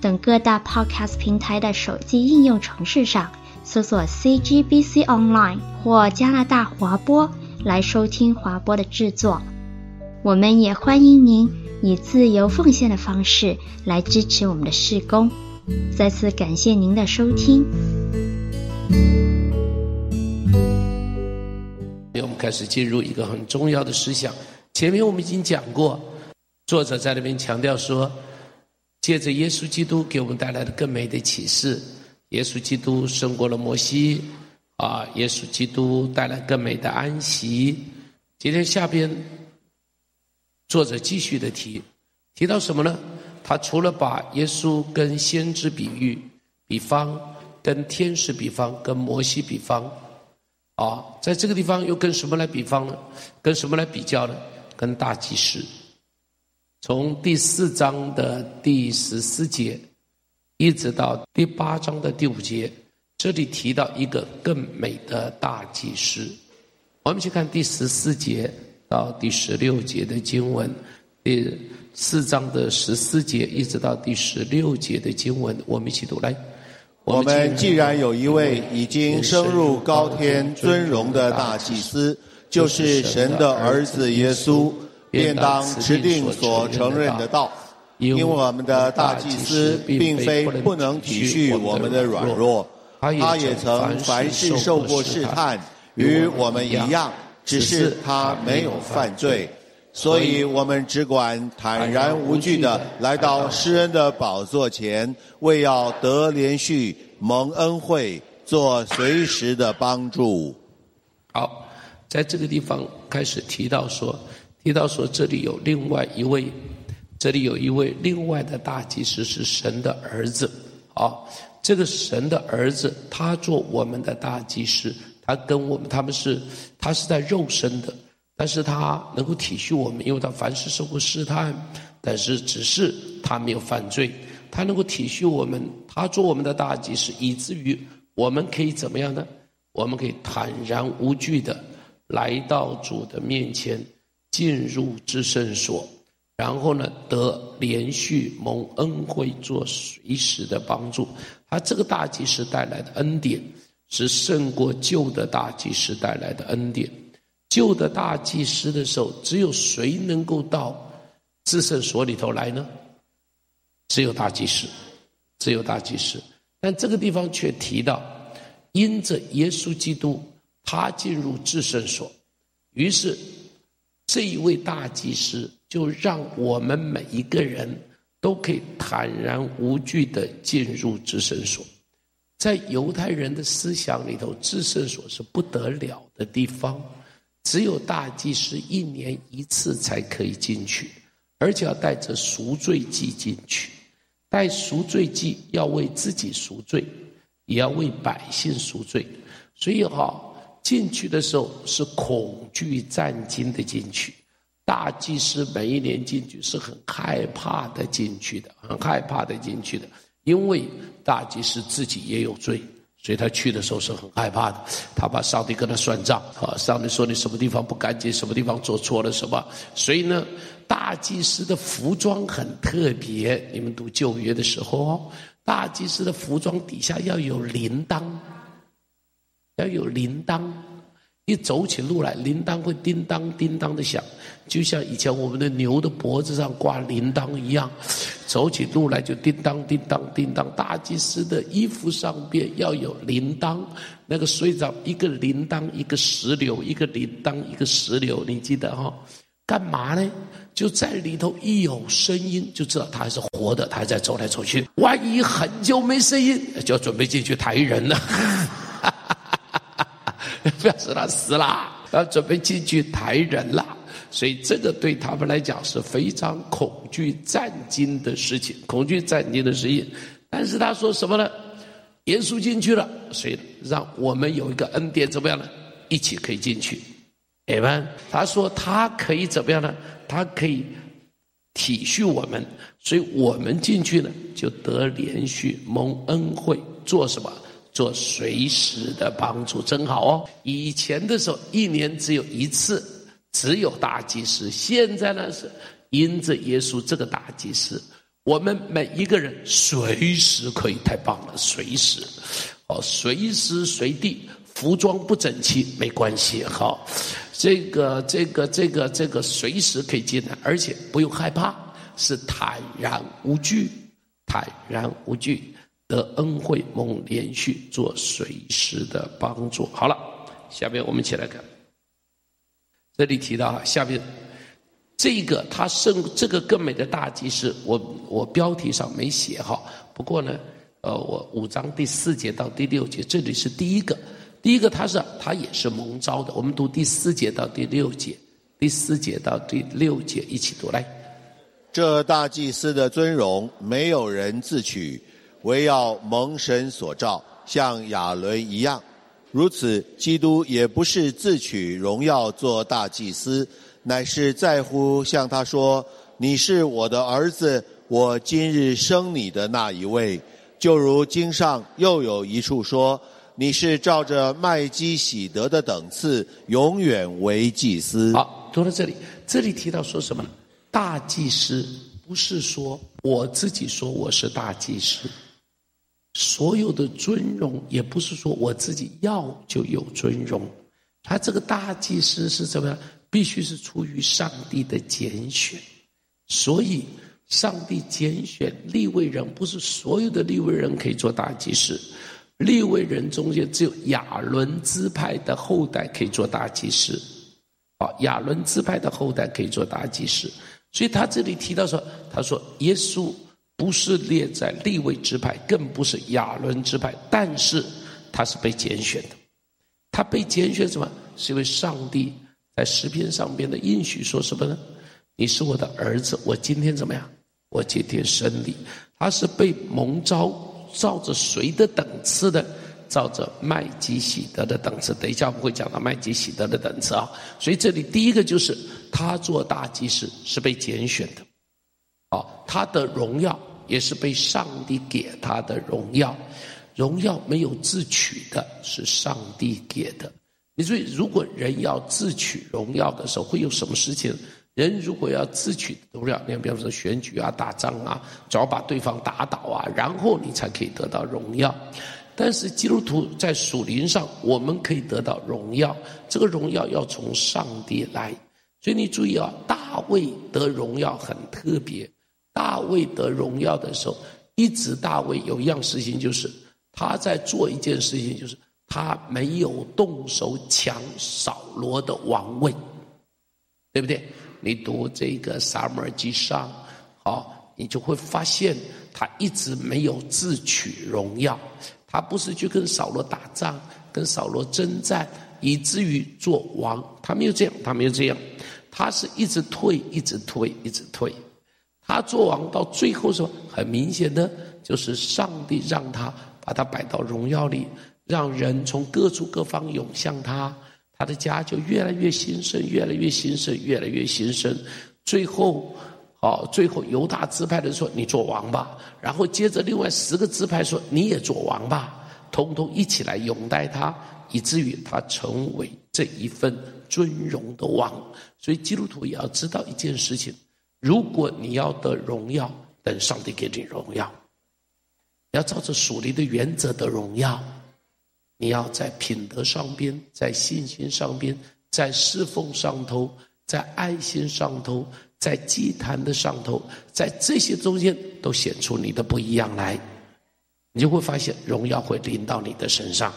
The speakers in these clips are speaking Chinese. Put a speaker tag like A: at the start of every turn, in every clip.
A: 等各大 Podcast 平台的手机应用程式上搜索 CGBC Online 或加拿大华播来收听华播的制作。我们也欢迎您以自由奉献的方式来支持我们的事工。再次感谢您的收听。
B: 我们开始进入一个很重要的思想。前面我们已经讲过，作者在那边强调说，借着耶稣基督给我们带来的更美的启示，耶稣基督胜过了摩西，啊，耶稣基督带来更美的安息。今天下边，作者继续的提，提到什么呢？他除了把耶稣跟先知比喻、比方，跟天使比方、跟摩西比方。啊，在这个地方又跟什么来比方呢？跟什么来比较呢？跟大祭司。从第四章的第十四节，一直到第八章的第五节，这里提到一个更美的大祭司。我们去看第十四节到第十六节的经文，第四章的十四节一直到第十六节的经文，我们一起读来。
C: 我们既然有一位已经升入高天尊荣的大祭司，就是神的儿子耶稣，便当持定所承认的道。因为我们的大祭司并非不能体恤我们的软弱，他也曾凡事受过试探，与我们一样，只是他没有犯罪。所以我们只管坦然无惧的来到施恩的宝座前，为要得连续、蒙恩惠、做随时的帮助。
B: 好，在这个地方开始提到说，提到说这里有另外一位，这里有一位另外的大祭司是神的儿子。啊，这个神的儿子，他做我们的大祭司，他跟我们他们是，他是在肉身的。但是他能够体恤我们，因为他凡事受过试探，但是只是他没有犯罪。他能够体恤我们，他做我们的大祭司，以至于我们可以怎么样呢？我们可以坦然无惧的来到主的面前，进入至圣所，然后呢，得连续蒙恩惠，做随时的帮助。他这个大祭司带来的恩典，是胜过旧的大祭司带来的恩典。旧的大祭司的时候，只有谁能够到至圣所里头来呢？只有大祭司，只有大祭司。但这个地方却提到，因着耶稣基督，他进入至圣所，于是这一位大祭司就让我们每一个人都可以坦然无惧地进入至圣所。在犹太人的思想里头，至圣所是不得了的地方。只有大祭司一年一次才可以进去，而且要带着赎罪祭进去。带赎罪祭要为自己赎罪，也要为百姓赎罪。所以哈，进去的时候是恐惧战惊的进去。大祭司每一年进去是很害怕的进去的，很害怕的进去的，因为大祭司自己也有罪。所以他去的时候是很害怕的，他怕上帝跟他算账啊！上帝说你什么地方不干净，什么地方做错了什么？所以呢，大祭司的服装很特别。你们读旧约的时候，大祭司的服装底下要有铃铛，要有铃铛。一走起路来，铃铛会叮当叮当的响，就像以前我们的牛的脖子上挂铃铛一样，走起路来就叮当叮当叮当。大祭司的衣服上边要有铃铛，那个随着一个铃铛一个石榴，一个铃铛一个石榴，你记得哈、哦？干嘛呢？就在里头一有声音，就知道他还是活的，他还在走来走去。万一很久没声音，就要准备进去抬人了。表示他死了，要准备进去抬人了，所以这个对他们来讲是非常恐惧战惊的事情，恐惧战惊的事情。但是他说什么呢？耶稣进去了，所以让我们有一个恩典，怎么样呢？一起可以进去。阿门。他说他可以怎么样呢？他可以体恤我们，所以我们进去呢，就得连续蒙恩惠，做什么？做随时的帮助，真好哦。以前的时候，一年只有一次，只有大祭司。现在呢，是因着耶稣这个大祭司。我们每一个人随时可以，太棒了！随时，哦，随时随地，服装不整齐没关系，好，这个这个这个这个随时可以进来，而且不用害怕，是坦然无惧，坦然无惧，得恩惠蒙连续，做随时的帮助。好了，下面我们一起来看，这里提到哈下面。这个他圣这个更美的大祭司，我我标题上没写哈。不过呢，呃，我五章第四节到第六节，这里是第一个，第一个他是他也是蒙招的。我们读第四节到第六节，第四节到第六节一起读来。
C: 这大祭司的尊荣，没有人自取，唯要蒙神所照，像亚伦一样。如此，基督也不是自取荣耀做大祭司。乃是在乎向他说：“你是我的儿子，我今日生你的那一位。”就如经上又有一处说：“你是照着麦基洗德的等次，永远为祭司。”
B: 好，读到这里，这里提到说什么？大祭司不是说我自己说我是大祭司，所有的尊荣也不是说我自己要就有尊荣，他这个大祭司是怎么样？必须是出于上帝的拣选，所以上帝拣选利未人，不是所有的利未人可以做大祭司。利未人中间只有亚伦支派的后代可以做大祭司，啊，亚伦支派的后代可以做大祭司。所以他这里提到说，他说耶稣不是列在立位之派，更不是亚伦之派，但是他是被拣选的。他被拣选什么？是因为上帝。在诗篇上边的应许说什么呢？你是我的儿子，我今天怎么样？我今天生你。他是被蒙召，照着谁的等次的？照着麦基洗德的等次。等一下我们会讲到麦基洗德的等次啊。所以这里第一个就是他做大祭司是被拣选的，啊，他的荣耀也是被上帝给他的荣耀，荣耀没有自取的，是上帝给的。你注意，如果人要自取荣耀的时候，会有什么事情？人如果要自取荣耀，你，比方说选举啊、打仗啊，只要把对方打倒啊，然后你才可以得到荣耀。但是基督徒在属灵上，我们可以得到荣耀，这个荣耀要从上帝来。所以你注意啊，大卫得荣耀很特别。大卫得荣耀的时候，一直大卫有一样事情，就是他在做一件事情，就是。他没有动手抢扫罗的王位，对不对？你读这个撒母耳记上，好，你就会发现他一直没有自取荣耀。他不是去跟扫罗打仗，跟扫罗征战，以至于做王。他没有这样，他没有这样，他是一直退，一直退，一直退。他做王到最后说，很明显的就是上帝让他把他摆到荣耀里。让人从各处各方涌向他，他的家就越来越兴盛，越来越兴盛，越来越兴盛。最后，好，最后犹大支派的说：“你做王吧。”然后接着另外十个支派说：“你也做王吧。”通通一起来拥戴他，以至于他成为这一份尊荣的王。所以基督徒也要知道一件事情：如果你要得荣耀，等上帝给你荣耀，要照着属灵的原则得荣耀。你要在品德上边，在信心上边，在侍奉上头，在爱心上头，在祭坛的上头，在这些中间都显出你的不一样来，你就会发现荣耀会临到你的身上。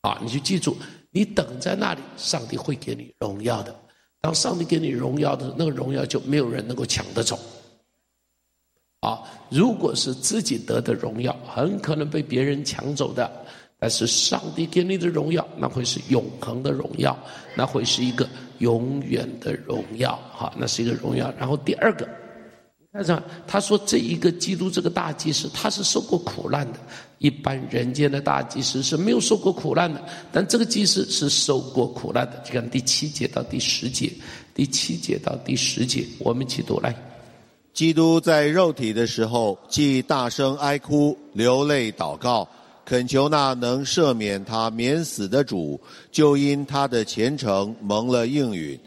B: 啊，你就记住，你等在那里，上帝会给你荣耀的。当上帝给你荣耀的那个荣耀，就没有人能够抢得走。啊，如果是自己得的荣耀，很可能被别人抢走的。但是上帝给你的荣耀，那会是永恒的荣耀，那会是一个永远的荣耀，哈，那是一个荣耀。然后第二个，但是他说这一个基督这个大祭司，他是受过苦难的。一般人间的大祭司是没有受过苦难的，但这个祭司是受过苦难的。就看第七节到第十节，第七节到第十节，我们一起读来。
C: 基督在肉体的时候，既大声哀哭、流泪祷告，恳求那能赦免他免死的主，就因他的虔诚蒙了应允。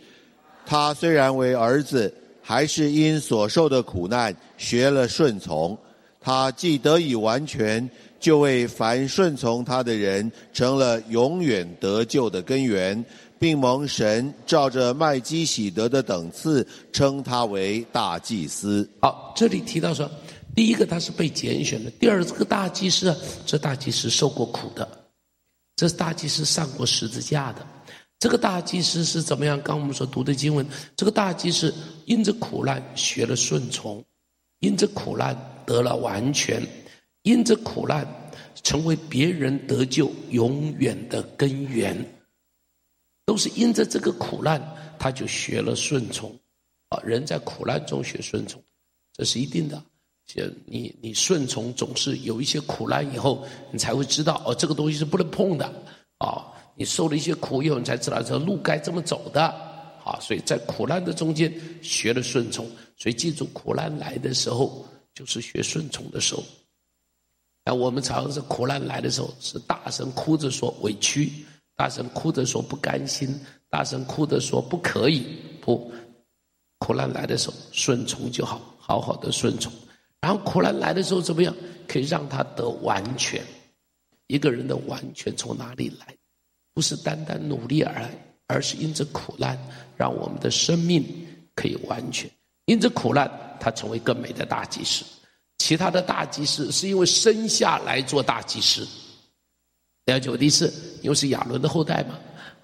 C: 他虽然为儿子，还是因所受的苦难学了顺从。他既得以完全，就为凡顺从他的人成了永远得救的根源，并蒙神照着麦基洗德的等次称他为大祭司。
B: 好，这里提到说，第一个他是被拣选的，第二这个大祭司，这大祭司受过苦的，这大祭司上过十字架的。这个大祭司是怎么样？刚我们所读的经文，这个大祭司因着苦难学了顺从，因着苦难得了完全。因着苦难，成为别人得救永远的根源，都是因着这个苦难，他就学了顺从。啊，人在苦难中学顺从，这是一定的。就你你顺从总是有一些苦难以后，你才会知道哦，这个东西是不能碰的。啊，你受了一些苦以后，你才知道这路该怎么走的。啊，所以在苦难的中间学了顺从。所以记住，苦难来的时候，就是学顺从的时候。那我们常常是苦难来的时候，是大声哭着说委屈，大声哭着说不甘心，大声哭着说不可以。不，苦难来的时候顺从就好，好好的顺从。然后苦难来的时候怎么样？可以让他得完全。一个人的完全从哪里来？不是单单努力而来，而是因着苦难，让我们的生命可以完全。因着苦难，他成为更美的大祭司。其他的大祭司是因为生下来做大祭司，了解我的意思？因为是亚伦的后代嘛，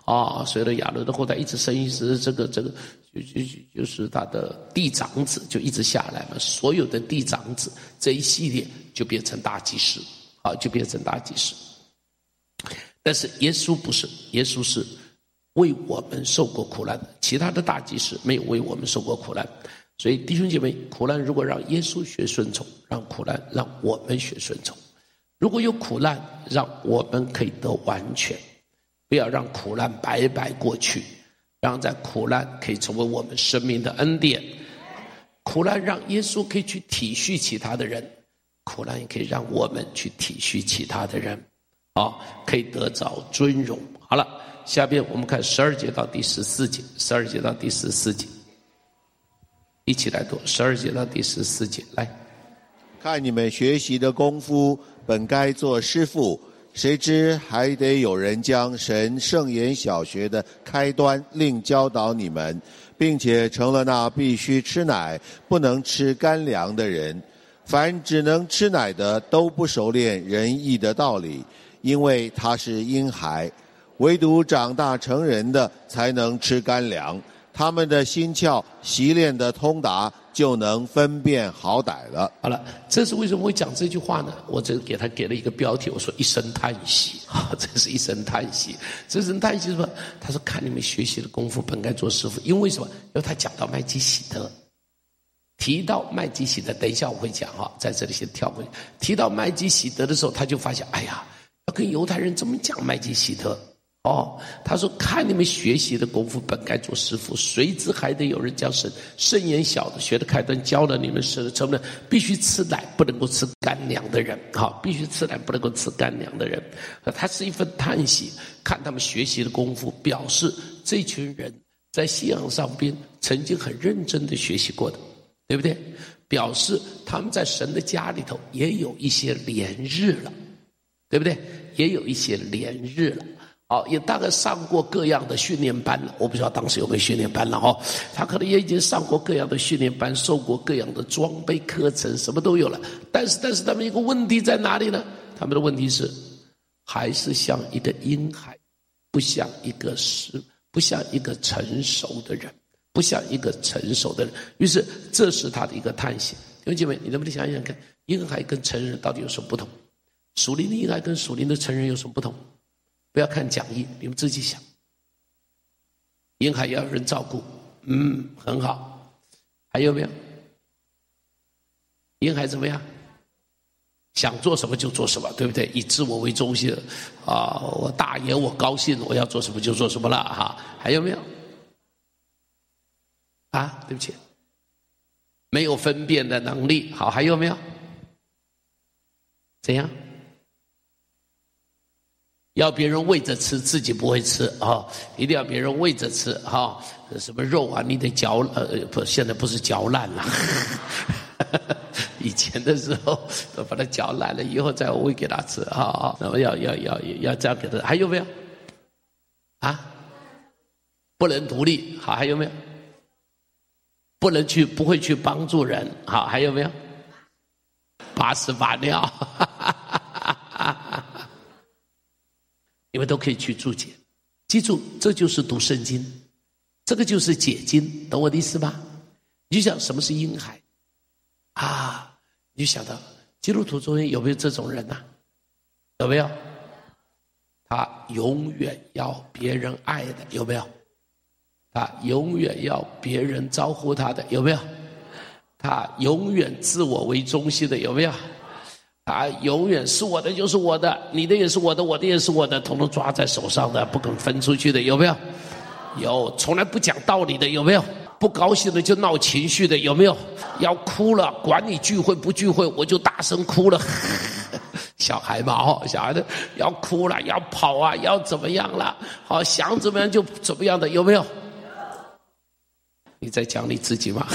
B: 啊，随着亚伦的后代一直生一直这个这个就就就是他的嫡长子就一直下来嘛，所有的嫡长子这一系列就变成大祭司，啊，就变成大祭司。但是耶稣不是，耶稣是为我们受过苦难的，其他的大祭司没有为我们受过苦难。所以弟兄姐妹，苦难如果让耶稣学顺从，让苦难让我们学顺从；如果有苦难，让我们可以得完全，不要让苦难白白过去，让在苦难可以成为我们生命的恩典。苦难让耶稣可以去体恤其他的人，苦难也可以让我们去体恤其他的人，啊，可以得着尊荣。好了，下边我们看十二节到第十四节，十二节到第十四节。一起来读十二节到第十四节，来
C: 看你们学习的功夫，本该做师傅，谁知还得有人将神圣言小学的开端另教导你们，并且成了那必须吃奶不能吃干粮的人。凡只能吃奶的，都不熟练仁义的道理，因为他是婴孩；唯独长大成人的，才能吃干粮。他们的心窍习练的通达，就能分辨好歹了。
B: 好了，这是为什么会讲这句话呢？我这给他给了一个标题，我说一声叹息啊，这是一声叹息。这声叹息是什么？他说看你们学习的功夫，本该做师傅。因为什么？因为他讲到麦基喜德，提到麦基喜德，等一下我会讲哈，在这里先跳过去。提到麦基喜德的时候，他就发现，哎呀，要跟犹太人怎么讲麦基洗德？哦，他说：“看你们学习的功夫，本该做师傅，谁知还得有人将神圣言小的学的开端教了你们，使成了必须吃奶不能够吃干粮的人。好，必须吃奶不能够吃干粮的人。他是一份叹息，看他们学习的功夫，表示这群人在信仰上边曾经很认真的学习过的，对不对？表示他们在神的家里头也有一些连日了，对不对？也有一些连日了。”哦，也大概上过各样的训练班了。我不知道当时有没有训练班了哈。他可能也已经上过各样的训练班，受过各样的装备课程，什么都有了。但是，但是他们一个问题在哪里呢？他们的问题是，还是像一个婴孩，不像一个是，不像一个成熟的人，不像一个成熟的人。于是，这是他的一个叹息。弟兄姐妹，你能不能想想看，婴孩跟成人到底有什么不同？属灵的婴孩跟属灵的成人有什么不同？不要看讲义，你们自己想。婴孩要有人照顾，嗯，很好。还有没有？婴孩怎么样？想做什么就做什么，对不对？以自我为中心，啊，我大爷我高兴，我要做什么就做什么了哈。还有没有？啊，对不起，没有分辨的能力。好，还有没有？怎样？要别人喂着吃，自己不会吃啊！一定要别人喂着吃哈。什么肉啊，你得嚼呃不，现在不是嚼烂了。以前的时候把它嚼烂了，以后再喂给他吃啊！那么要要要要这样给他。还有没有？啊？不能独立。好，还有没有？不能去，不会去帮助人。好，还有没有？把屎把尿。哈哈哈你们都可以去注解，记住，这就是读圣经，这个就是解经，懂我的意思吗？你就想什么是婴孩啊？你就想到基督徒中间有没有这种人呐、啊？有没有？他永远要别人爱的，有没有？他永远要别人招呼他的，有没有？他永远自我为中心的，有没有？啊，永远是我的就是我的，你的也是我的，我的也是我的，统统抓在手上的，不肯分出去的，有没有？有，从来不讲道理的，有没有？不高兴的就闹情绪的，有没有？要哭了，管你聚会不聚会，我就大声哭了。小孩嘛，哦，小孩的要哭了，要跑啊，要怎么样了？好，想怎么样就怎么样的，有没有？你在讲你自己吗？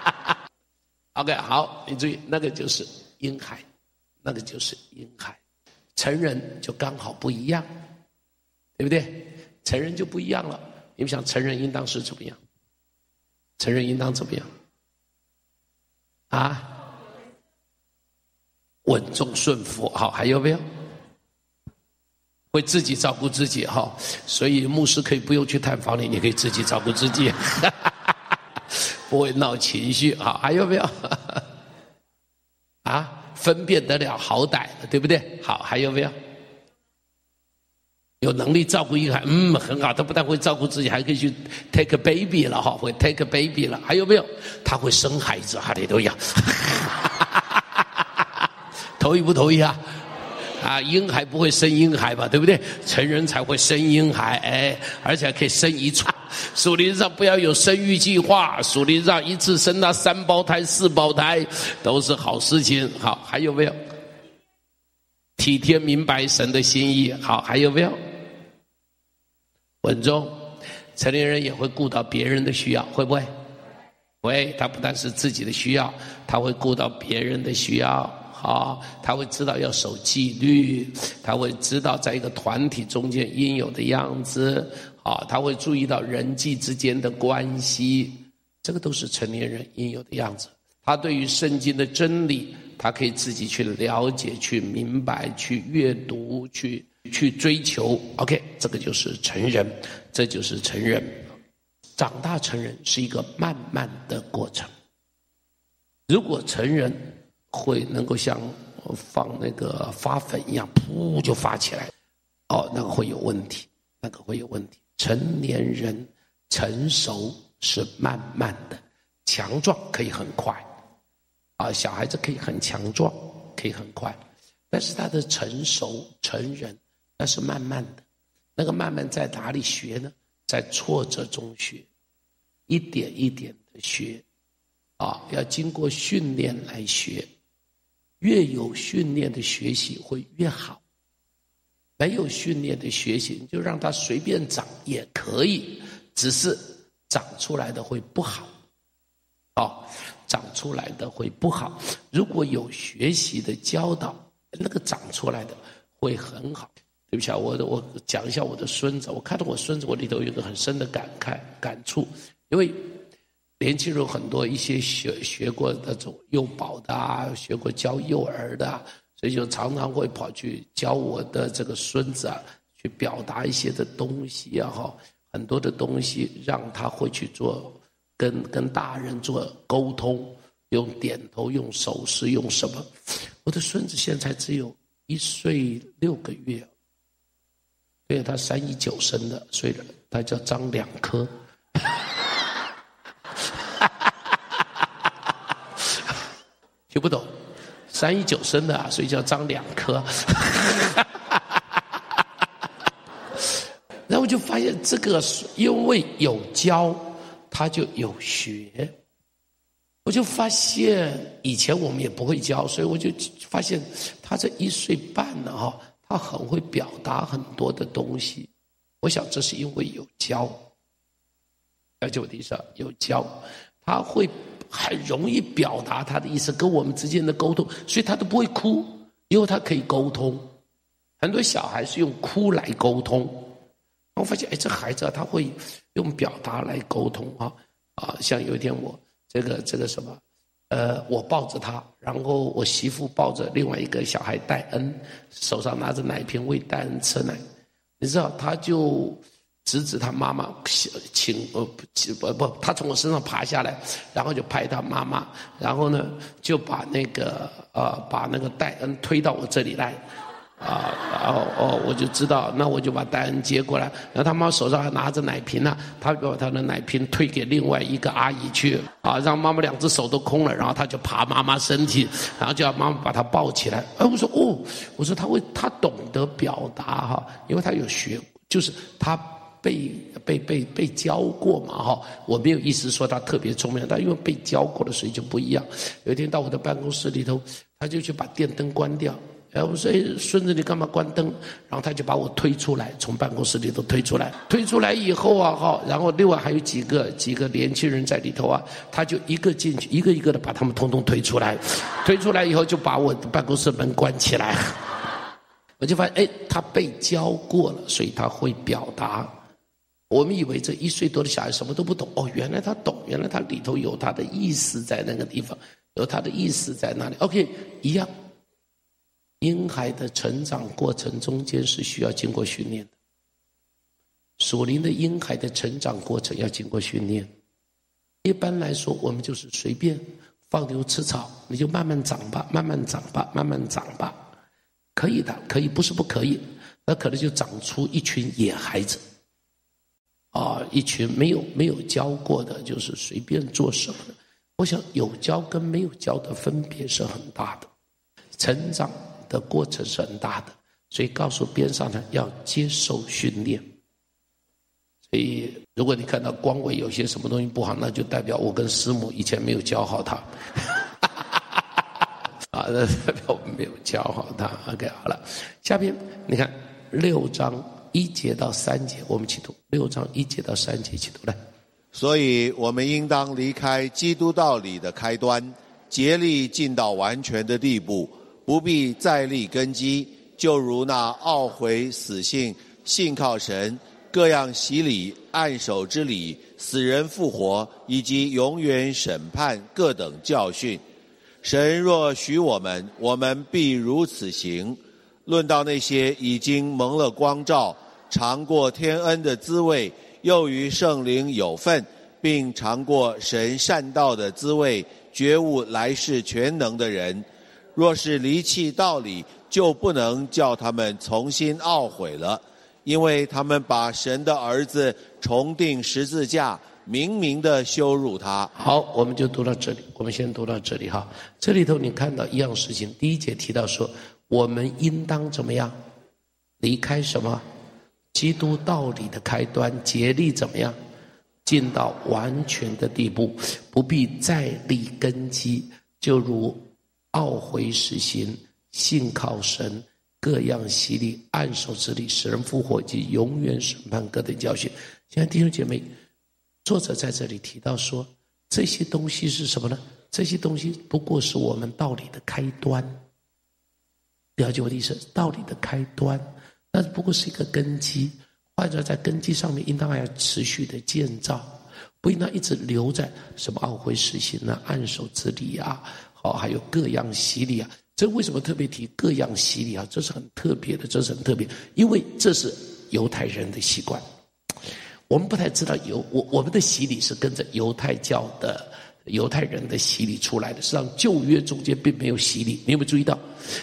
B: OK，好，你注意，那个就是。婴孩，那个就是婴孩，成人就刚好不一样，对不对？成人就不一样了。你们想，成人应当是怎么样？成人应当怎么样？啊？稳重顺服，好，还有没有？会自己照顾自己，哈。所以牧师可以不用去探访你，你可以自己照顾自己，不会闹情绪，啊，还有没有？啊，分辨得了好歹了，对不对？好，还有没有？有能力照顾一个孩，嗯，很好。他不但会照顾自己，还可以去 take a baby 了哈，会 take a baby 了。还有没有？他会生孩子，哈利路亚。同意 不同意啊？啊，婴孩不会生婴孩吧？对不对？成人才会生婴孩，哎，而且可以生一串。属灵上不要有生育计划，属灵上一次生那三胞胎、四胞胎都是好事情。好，还有没有？体贴明白神的心意。好，还有没有？稳重，成年人也会顾到别人的需要，会不会？会，他不但是自己的需要，他会顾到别人的需要。好，他会知道要守纪律，他会知道在一个团体中间应有的样子。啊，他会注意到人际之间的关系，这个都是成年人应有的样子。他对于圣经的真理，他可以自己去了解、去明白、去阅读、去去追求。OK，这个就是成人，这就是成人。长大成人是一个慢慢的过程。如果成人会能够像放那个发粉一样，噗就发起来，哦，那个会有问题，那个会有问题。成年人成熟是慢慢的，强壮可以很快，啊，小孩子可以很强壮，可以很快，但是他的成熟成人那是慢慢的，那个慢慢在哪里学呢？在挫折中学，一点一点的学，啊，要经过训练来学，越有训练的学习会越好。没有训练的学习，你就让它随便长也可以，只是长出来的会不好，哦，长出来的会不好。如果有学习的教导，那个长出来的会很好。对不起啊，我我讲一下我的孙子，我看到我孙子，我里头有个很深的感慨感触，因为年轻人很多一些学学过那种幼保的啊，学过教幼儿的。所以就常常会跑去教我的这个孙子啊，去表达一些的东西啊，哈，很多的东西让他会去做，跟跟大人做沟通，用点头，用手势，用什么？我的孙子现在只有一岁六个月，对，他三一九生的，所以他叫张两科。听不懂，三一九生的啊，所以叫张两颗。然后我就发现这个，因为有教，他就有学。我就发现以前我们也不会教，所以我就发现他这一岁半了哈，他很会表达很多的东西。我想这是因为有教，了解我的意思啊？有教，他会很容易表达他的意思，跟我们之间的沟通，所以他都不会哭，因为他可以沟通。很多小孩是用哭来沟通。我发现，哎，这孩子啊，他会用表达来沟通啊啊！像有一天我这个这个什么，呃，我抱着他，然后我媳妇抱着另外一个小孩戴恩，手上拿着奶瓶喂戴恩吃奶，你知道，他就指指他妈妈，请呃不不，他从我身上爬下来，然后就拍他妈妈，然后呢就把那个呃把那个戴恩推到我这里来。啊，然后哦，我就知道，那我就把戴恩接过来，然后他妈手上还拿着奶瓶呢，他把他的奶瓶推给另外一个阿姨去，啊，让妈妈两只手都空了，然后他就爬妈妈身体，然后叫妈妈把他抱起来。哎，我说哦，我说他会，他懂得表达哈，因为他有学，就是他被被被被教过嘛哈。我没有意思说他特别聪明，但因为被教过的，所以就不一样。有一天到我的办公室里头，他就去把电灯关掉。哎，我说，哎，孙子，你干嘛关灯？然后他就把我推出来，从办公室里头推出来。推出来以后啊，哈，然后另外还有几个几个年轻人在里头啊，他就一个进去，一个一个的把他们通通推出来。推出来以后，就把我的办公室门关起来。我就发现，哎，他被教过了，所以他会表达。我们以为这一岁多的小孩什么都不懂，哦，原来他懂，原来他里头有他的意思在那个地方，有他的意思在那里。OK，一样。婴孩的成长过程中间是需要经过训练的，属灵的婴孩的成长过程要经过训练。一般来说，我们就是随便放牛吃草，你就慢慢长吧，慢慢长吧，慢慢长吧，可以的，可以，不是不可以，那可能就长出一群野孩子，啊，一群没有没有教过的，就是随便做什么的。我想有教跟没有教的分别是很大的，成长。的过程是很大的，所以告诉边上的要接受训练。所以，如果你看到光伟有些什么东西不好，那就代表我跟师母以前没有教好他。啊，那代表我们没有教好他。OK，好了，下边你看六章一节到三节，我们起读。六章一节到三节起读来。
C: 所以我们应当离开基督道理的开端，竭力进到完全的地步。不必再立根基，就如那懊悔死信、信靠神、各样洗礼、按手之礼、死人复活以及永远审判各等教训。神若许我们，我们必如此行。论到那些已经蒙了光照、尝过天恩的滋味，又与圣灵有份，并尝过神善道的滋味，觉悟来世全能的人。若是离弃道理，就不能叫他们重新懊悔了，因为他们把神的儿子重定十字架，明明的羞辱他。
B: 好，我们就读到这里。我们先读到这里哈。这里头你看到一样事情，第一节提到说，我们应当怎么样？离开什么？基督道理的开端，竭力怎么样？进到完全的地步，不必再立根基，就如。懊悔死刑，信靠神，各样洗礼，按手之力，使人复活及永远审判各等教训。现在弟兄姐妹，作者在这里提到说，这些东西是什么呢？这些东西不过是我们道理的开端。了解我的意思？道理的开端，那不过是一个根基。换着在根基上面，应当还要持续的建造，不应当一直留在什么懊悔死刑啊、按手之礼啊。哦，还有各样洗礼啊！这为什么特别提各样洗礼啊？这是很特别的，这是很特别，因为这是犹太人的习惯。我们不太知道犹我我们的洗礼是跟着犹太教的犹太人的洗礼出来的。实际上旧约中间并没有洗礼，你有没有注意到？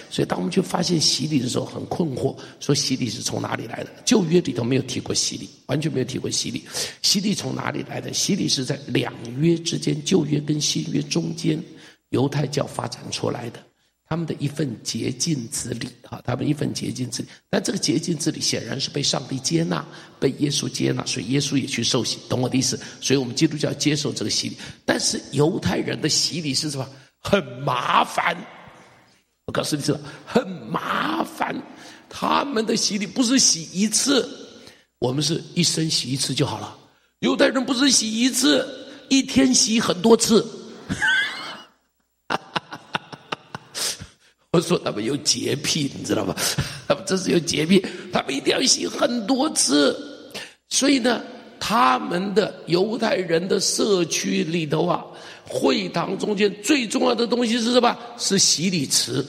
B: 所以当我们去发现洗礼的时候，很困惑，说洗礼是从哪里来的？旧约里头没有提过洗礼，完全没有提过洗礼。洗礼从哪里来的？洗礼是在两约之间，旧约跟新约中间。犹太教发展出来的，他们的一份洁净之礼啊，他们一份洁净之礼。但这个洁净之礼显然是被上帝接纳，被耶稣接纳，所以耶稣也去受洗，懂我的意思？所以我们基督教接受这个洗礼。但是犹太人的洗礼是什么？很麻烦。我告诉你知道，很麻烦。他们的洗礼不是洗一次，我们是一生洗一次就好了。犹太人不是洗一次，一天洗很多次。我说他们有洁癖，你知道吗？他 们这是有洁癖，他们一定要洗很多次。所以呢，他们的犹太人的社区里头啊，会堂中间最重要的东西是什么？是洗礼池。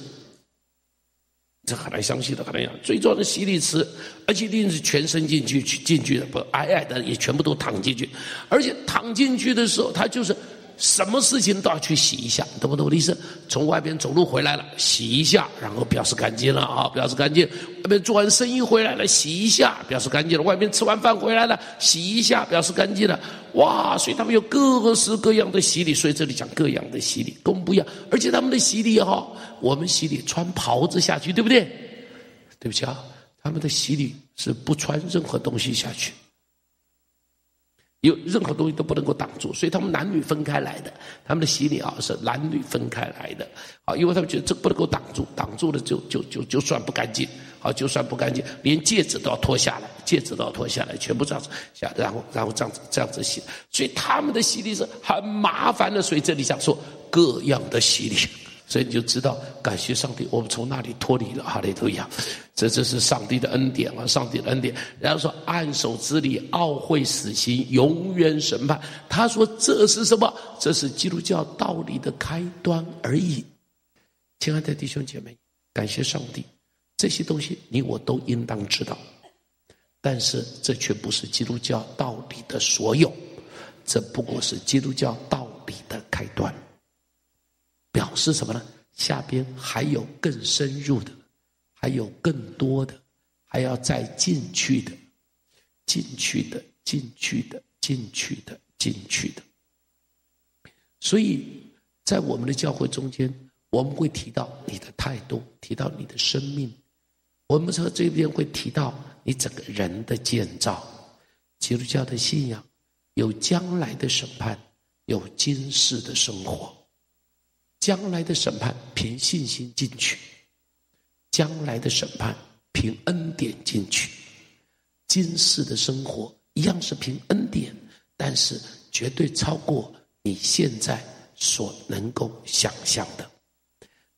B: 这很难相信的，很难讲。最重要的洗礼池，而且一定是全身进去去进去的，不矮矮的也全部都躺进去，而且躺进去的时候，他就是。什么事情都要去洗一下，懂不懂我的意思？从外边走路回来了，洗一下，然后表示干净了啊，表示干净。外面做完生意回来了，洗一下，表示干净了。外面吃完饭回来了，洗一下，表示干净了。哇，所以他们有各式各样的洗礼，所以这里讲各样的洗礼，跟我们不一样。而且他们的洗礼哈，我们洗礼穿袍子下去，对不对？对不起啊，他们的洗礼是不穿任何东西下去。有任何东西都不能够挡住，所以他们男女分开来的。他们的洗礼啊是男女分开来的，啊，因为他们觉得这不能够挡住，挡住了就就就就算不干净，啊，就算不干净，连戒指都要脱下来，戒指都要脱下来，全部这样子下，然后然后这样子这样子洗，所以他们的洗礼是很麻烦的。所以这里想说各样的洗礼。所以你就知道，感谢上帝，我们从那里脱离了哈利路亚，这这是上帝的恩典啊，上帝的恩典。然后说按手之礼，懊悔死刑，永远审判。他说这是什么？这是基督教道理的开端而已。亲爱的弟兄姐妹，感谢上帝，这些东西你我都应当知道，但是这却不是基督教道理的所有，这不过是基督教道理的开端。表示什么呢？下边还有更深入的，还有更多的，还要再进去的，进去的，进去的，进去的，进去的。所以在我们的教会中间，我们会提到你的态度，提到你的生命。我们说这边会提到你整个人的建造。基督教的信仰有将来的审判，有今世的生活。将来的审判凭信心进去，将来的审判凭恩典进去，今世的生活一样是凭恩典，但是绝对超过你现在所能够想象的。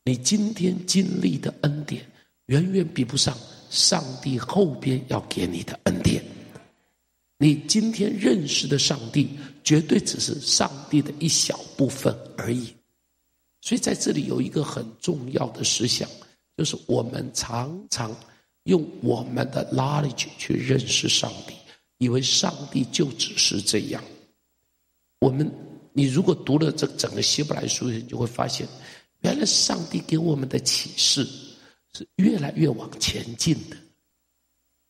B: 你今天经历的恩典，远远比不上上帝后边要给你的恩典。你今天认识的上帝，绝对只是上帝的一小部分而已。所以在这里有一个很重要的思想，就是我们常常用我们的 knowledge 去认识上帝，以为上帝就只是这样。我们，你如果读了这整个希伯来书，你就会发现，原来上帝给我们的启示是越来越往前进的。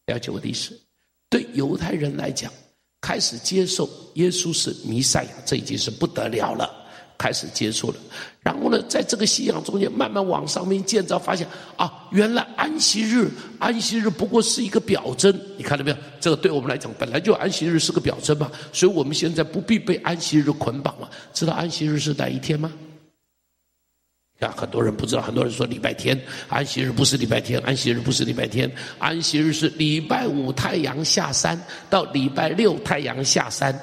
B: 了解我的意思？对犹太人来讲，开始接受耶稣是弥赛亚，这已经是不得了了。开始接触了，然后呢，在这个信仰中间慢慢往上面建造，发现啊，原来安息日，安息日不过是一个表征，你看到没有？这个对我们来讲，本来就安息日是个表征嘛，所以我们现在不必被安息日捆绑了。知道安息日是哪一天吗？啊，很多人不知道，很多人说礼拜天，安息日不是礼拜天，安息日不是礼拜天，安息日是礼拜五太阳下山到礼拜六太阳下山，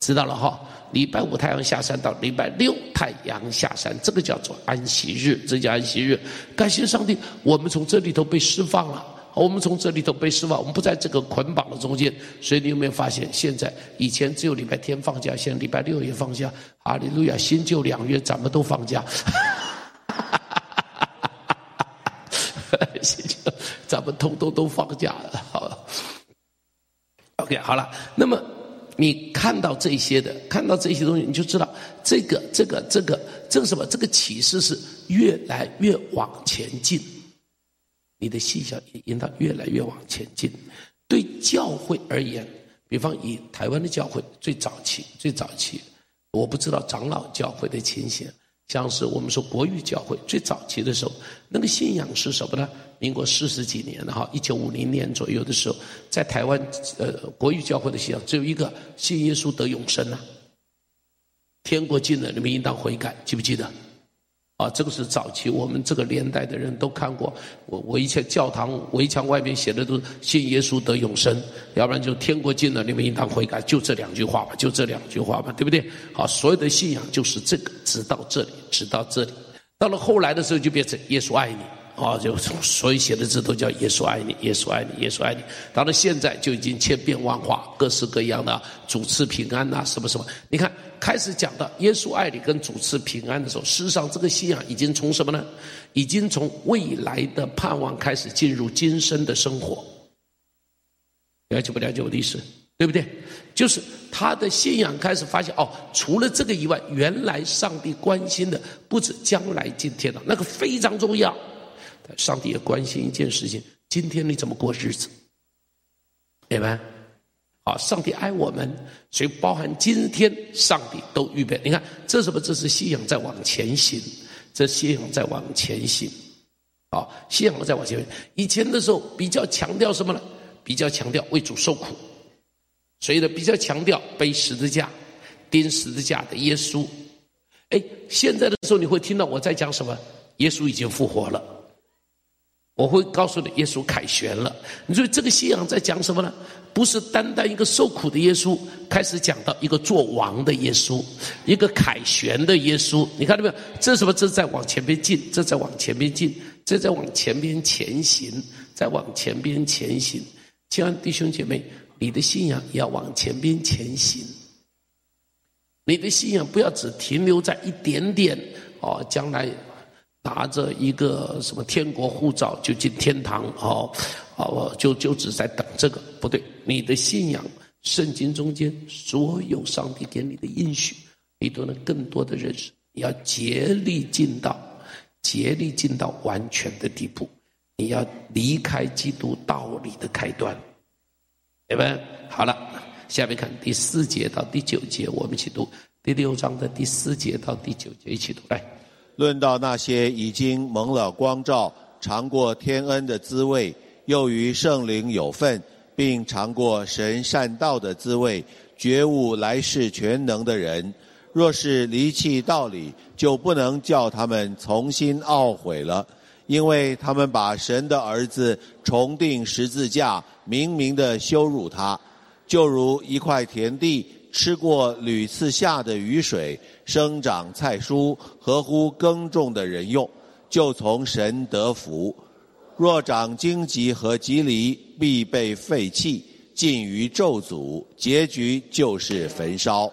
B: 知道了哈。礼拜五太阳下山到礼拜六太阳下山，这个叫做安息日，这叫安息日。感谢上帝，我们从这里头被释放了。我们从这里头被释放，我们不在这个捆绑的中间。所以你有没有发现，现在以前只有礼拜天放假，现在礼拜六也放假。哈利路亚，新旧两月咱们都放假。新旧咱们通通都放假了。好，OK，好了，那么。你看到这些的，看到这些东西，你就知道这个、这个、这个、这个什么？这个启示是越来越往前进。你的信仰也应当越来越往前进。对教会而言，比方以台湾的教会最早期、最早期，我不知道长老教会的情形。像是我们说国语教会最早期的时候，那个信仰是什么呢？民国四十几年的哈，一九五零年左右的时候，在台湾呃国语教会的信仰只有一个，信耶稣得永生呐、天国近了，你们应当悔改，记不记得？啊，这个是早期我们这个年代的人都看过。我我以前教堂围墙外面写的都是信耶稣得永生，要不然就天国近了，你们应当悔改，就这两句话吧，就这两句话吧，对不对？好，所有的信仰就是这个，直到这里，直到这里。到了后来的时候，就变成耶稣爱你。啊，就所以写的字都叫耶稣爱你，耶稣爱你，耶稣爱你。到了现在就已经千变万化，各式各样的主赐平安呐，什么什么。你看，开始讲到耶稣爱你跟主赐平安的时候，事实上这个信仰已经从什么呢？已经从未来的盼望开始进入今生的生活。了解不了解我的意思？对不对？就是他的信仰开始发现哦，除了这个以外，原来上帝关心的不止将来今天的那个非常重要。上帝也关心一件事情：今天你怎么过日子？明白？好，上帝爱我们，所以包含今天，上帝都预备。你看，这什么？这是信仰在往前行，这信仰在往前行。好，信仰在往前行。以前的时候比较强调什么呢？比较强调为主受苦，所以呢，比较强调背十字架、钉十字架的耶稣。哎，现在的时候你会听到我在讲什么？耶稣已经复活了。我会告诉你，耶稣凯旋了。你说这个信仰在讲什么呢？不是单单一个受苦的耶稣，开始讲到一个做王的耶稣，一个凯旋的耶稣。你看到没有？这是什么？这是在往前边进，这在往前边进，这在往前边前行，在往前边前行。亲爱的弟兄姐妹，你的信仰也要往前边前行。你的信仰不要只停留在一点点哦，将来。拿着一个什么天国护照就进天堂，哦，哦，就就只在等这个，不对，你的信仰，圣经中间所有上帝给你的应许，你都能更多的认识。你要竭力尽到，竭力尽到完全的地步。你要离开基督道理的开端，对吧？好了，下面看第四节到第九节，我们一起读第六章的第四节到第九节，一起读来。
C: 论到那些已经蒙了光照、尝过天恩的滋味，又与圣灵有份，并尝过神善道的滋味，觉悟来世全能的人，若是离弃道理，就不能叫他们从新懊悔了，因为他们把神的儿子重定十字架，明明的羞辱他，就如一块田地。吃过屡次下的雨水，生长菜蔬，合乎耕种的人用，就从神得福；若长荆棘和蒺藜，必被废弃，尽于咒诅，结局就是焚烧。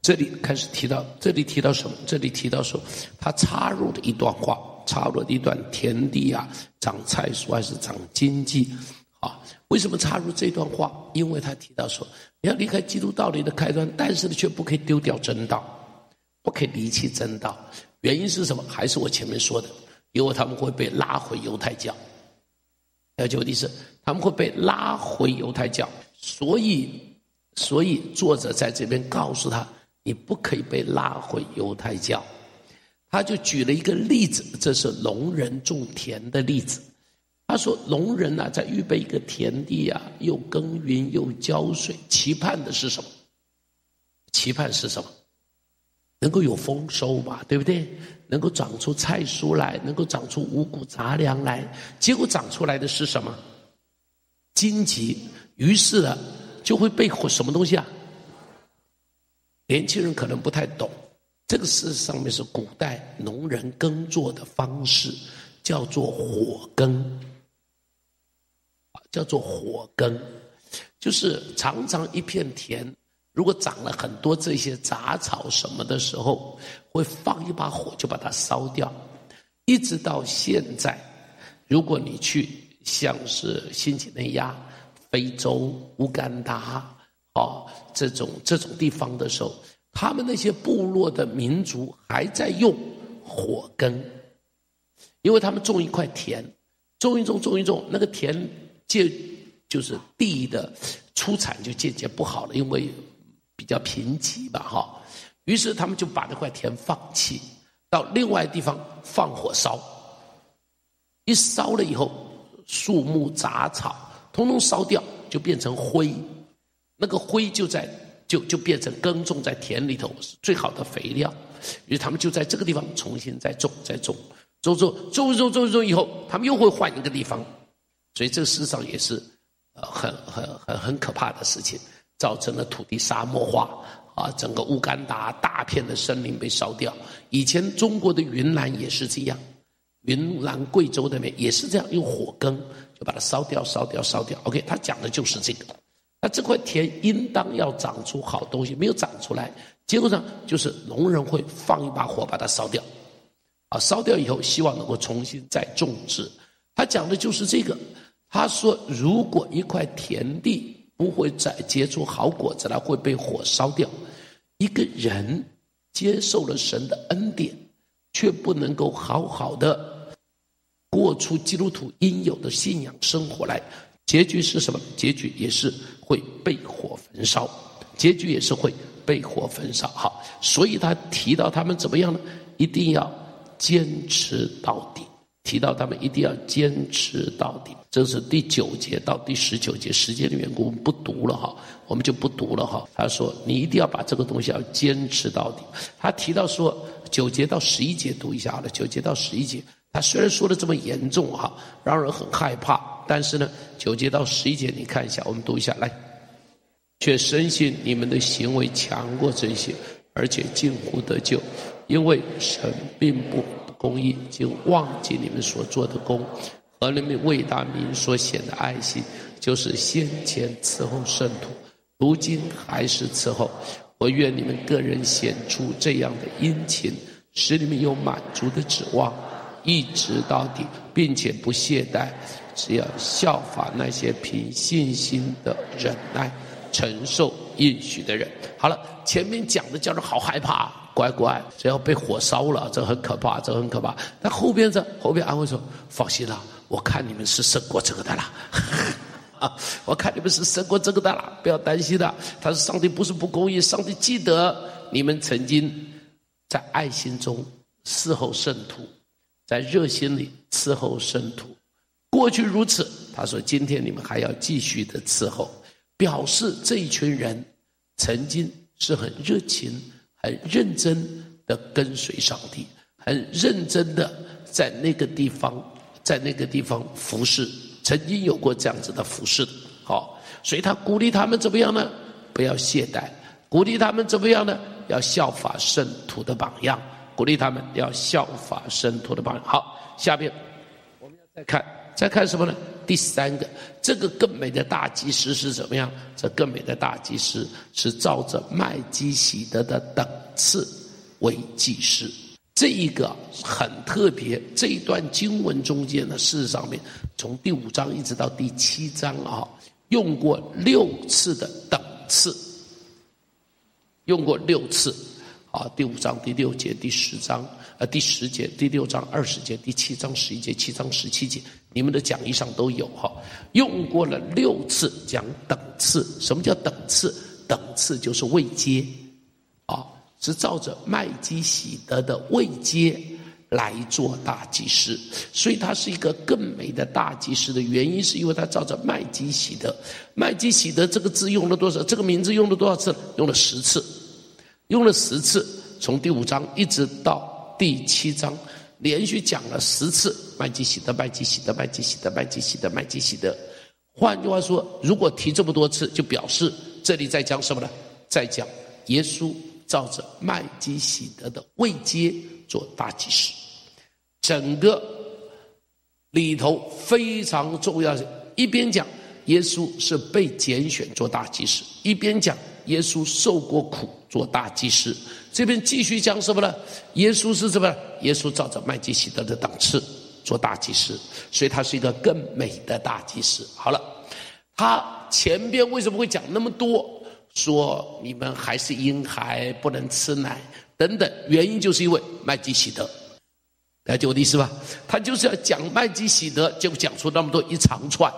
B: 这里开始提到，这里提到什么？这里提到说，他插入的一段话，插入的一段田地啊，长菜蔬还是长荆棘？啊，为什么插入这段话？因为他提到说，要离开基督道理的开端，但是呢，却不可以丢掉真道，不可以离弃真道。原因是什么？还是我前面说的，因为他们会被拉回犹太教。了解我的意思？他们会被拉回犹太教，所以，所以作者在这边告诉他，你不可以被拉回犹太教。他就举了一个例子，这是农人种田的例子。他说：“农人呐，在预备一个田地啊，又耕耘又浇水，期盼的是什么？期盼是什么？能够有丰收吧，对不对？能够长出菜蔬来，能够长出五谷杂粮来。结果长出来的是什么？荆棘。于是呢，就会被什么东西啊？年轻人可能不太懂，这个事上面是古代农人耕作的方式，叫做火耕。”叫做火耕，就是常常一片田，如果长了很多这些杂草什么的时候，会放一把火就把它烧掉。一直到现在，如果你去像是新几内亚、非洲、乌干达哦这种这种地方的时候，他们那些部落的民族还在用火耕，因为他们种一块田，种一种种一种那个田。就就是地的出产就渐渐不好了，因为比较贫瘠吧，哈。于是他们就把那块田放弃，到另外地方放火烧。一烧了以后，树木杂草通通烧掉，就变成灰。那个灰就在就就变成耕种在田里头最好的肥料。于是他们就在这个地方重新再种再种，种种种种种种以后，他们又会换一个地方。所以这个世上也是呃很很很很可怕的事情，造成了土地沙漠化啊，整个乌干达大片的森林被烧掉。以前中国的云南也是这样。云南、贵州那边也是这样，用火耕就把它烧掉、烧掉、烧掉。OK，他讲的就是这个。那这块田应当要长出好东西，没有长出来，结果上就是农人会放一把火把它烧掉。啊，烧掉以后，希望能够重新再种植。他讲的就是这个。他说，如果一块田地不会再结出好果子来，会被火烧掉。一个人接受了神的恩典，却不能够好好的。过出基督徒应有的信仰生活来，结局是什么？结局也是会被火焚烧，结局也是会被火焚烧。好，所以他提到他们怎么样呢？一定要坚持到底。提到他们一定要坚持到底。这是第九节到第十九节，时间的缘故，我们不读了哈，我们就不读了哈。他说：“你一定要把这个东西要坚持到底。”他提到说，九节到十一节读一下好了，九节到十一节。他虽然说的这么严重哈，让人很害怕，但是呢，九节到十一节你看一下，我们读一下来，却深信你们的行为强过这些，而且近乎得救，因为神并不公义，就忘记你们所做的工和你们为大明所显的爱心，就是先前伺候圣徒，如今还是伺候。我愿你们个人显出这样的殷勤，使你们有满足的指望。一直到底，并且不懈怠，只要效法那些凭信心的忍耐，承受应许的人。好了，前面讲的叫做好害怕，乖乖，只要被火烧了，这很可怕，这很可怕。但后边这后边安慰说：“放心啦，我看你们是胜过这个的啦，啊，我看你们是胜过这个的啦，不要担心的。他说上帝不是不公义，上帝记得你们曾经在爱心中伺候圣徒。”在热心里伺候圣徒，过去如此。他说：“今天你们还要继续的伺候，表示这一群人曾经是很热情、很认真的跟随上帝，很认真的在那个地方，在那个地方服侍，曾经有过这样子的服侍。好，所以他鼓励他们怎么样呢？不要懈怠，鼓励他们怎么样呢？要效法圣徒的榜样。”鼓励他们要效法圣徒的榜样。好，下边我们要再看，再看什么呢？第三个，这个更美的大祭司是怎么样？这更美的大祭司是照着麦基洗德的等次为祭司。这一个很特别。这一段经文中间的事实上面，从第五章一直到第七章啊，用过六次的等次，用过六次。啊，第五章第六节，第十章呃第十节，第六章二十节，第七章十一节，七章十七节，你们的讲义上都有哈。用过了六次讲等次，什么叫等次？等次就是位阶，啊，是照着麦基喜德的位阶来做大祭司，所以他是一个更美的大祭司的原因，是因为他照着麦基喜德。麦基喜德这个字用了多少？这个名字用了多少次？用了十次。用了十次，从第五章一直到第七章，连续讲了十次麦基洗德，麦基洗德，麦基洗德，麦基洗德，麦基洗德。换句话说，如果提这么多次，就表示这里在讲什么呢？在讲耶稣照着麦基洗德的位阶做大祭司。整个里头非常重要，一边讲耶稣是被拣选做大祭司，一边讲。耶稣受过苦，做大祭司。这边继续讲什么呢？耶稣是什么？耶稣照着麦基洗德的档次做大祭司，所以他是一个更美的大祭司。好了，他前边为什么会讲那么多？说你们还是婴孩，不能吃奶等等，原因就是因为麦基洗德。了解我的意思吧？他就是要讲麦基洗德，就讲出那么多一长串，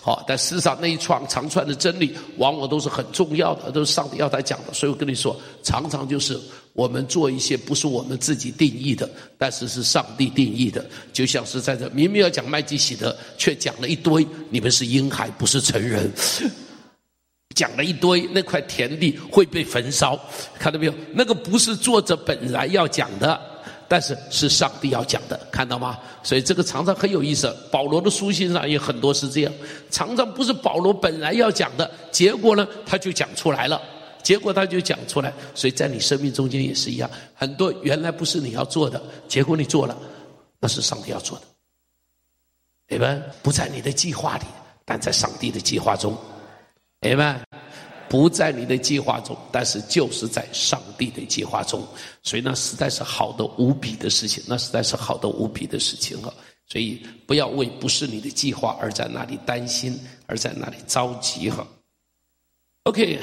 B: 好，但事实上那一串长串的真理，往往都是很重要的，都是上帝要他讲的。所以我跟你说，常常就是我们做一些不是我们自己定义的，但是是上帝定义的。就像是在这明明要讲麦基洗德，却讲了一堆，你们是婴孩，不是成人，讲了一堆，那块田地会被焚烧，看到没有？那个不是作者本来要讲的。但是是上帝要讲的，看到吗？所以这个常常很有意思。保罗的书信上也很多是这样，常常不是保罗本来要讲的，结果呢他就讲出来了，结果他就讲出来。所以在你生命中间也是一样，很多原来不是你要做的，结果你做了，那是上帝要做的，你们？不在你的计划里，但在上帝的计划中，明白？不在你的计划中，但是就是在上帝的计划中，所以那实在是好的无比的事情，那实在是好的无比的事情啊！所以不要为不是你的计划而在那里担心，而在那里着急哈。OK，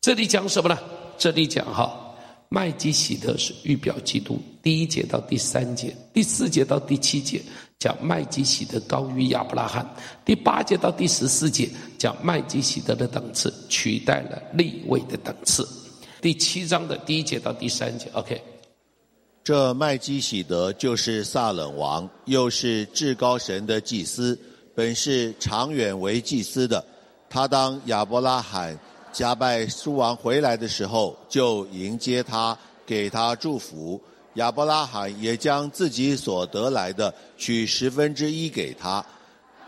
B: 这里讲什么呢？这里讲哈，麦基洗德是预表基督，第一节到第三节，第四节到第七节。讲麦基洗德高于亚伯拉罕，第八节到第十四节讲麦基洗德的等次取代了立位的等次，第七章的第一节到第三节，OK。
C: 这麦基洗德就是撒冷王，又是至高神的祭司，本是长远为祭司的。他当亚伯拉罕加拜苏王回来的时候，就迎接他，给他祝福。亚伯拉罕也将自己所得来的取十分之一给他，